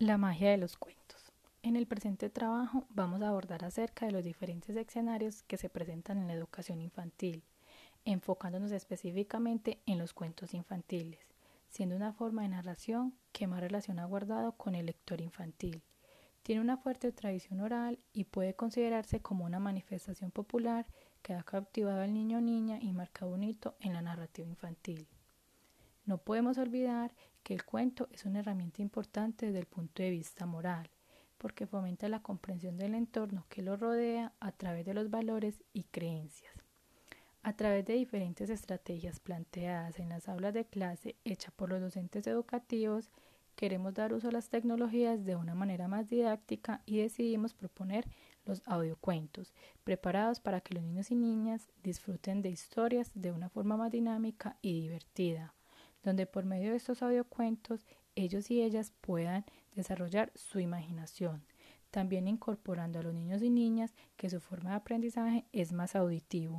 La magia de los cuentos. En el presente trabajo vamos a abordar acerca de los diferentes escenarios que se presentan en la educación infantil, enfocándonos específicamente en los cuentos infantiles, siendo una forma de narración que más relación ha guardado con el lector infantil. Tiene una fuerte tradición oral y puede considerarse como una manifestación popular que ha cautivado al niño o niña y marcado un hito en la narrativa infantil. No podemos olvidar que el cuento es una herramienta importante desde el punto de vista moral, porque fomenta la comprensión del entorno que lo rodea a través de los valores y creencias. A través de diferentes estrategias planteadas en las aulas de clase hechas por los docentes educativos, queremos dar uso a las tecnologías de una manera más didáctica y decidimos proponer los audiocuentos, preparados para que los niños y niñas disfruten de historias de una forma más dinámica y divertida donde por medio de estos audiocuentos ellos y ellas puedan desarrollar su imaginación, también incorporando a los niños y niñas que su forma de aprendizaje es más auditivo.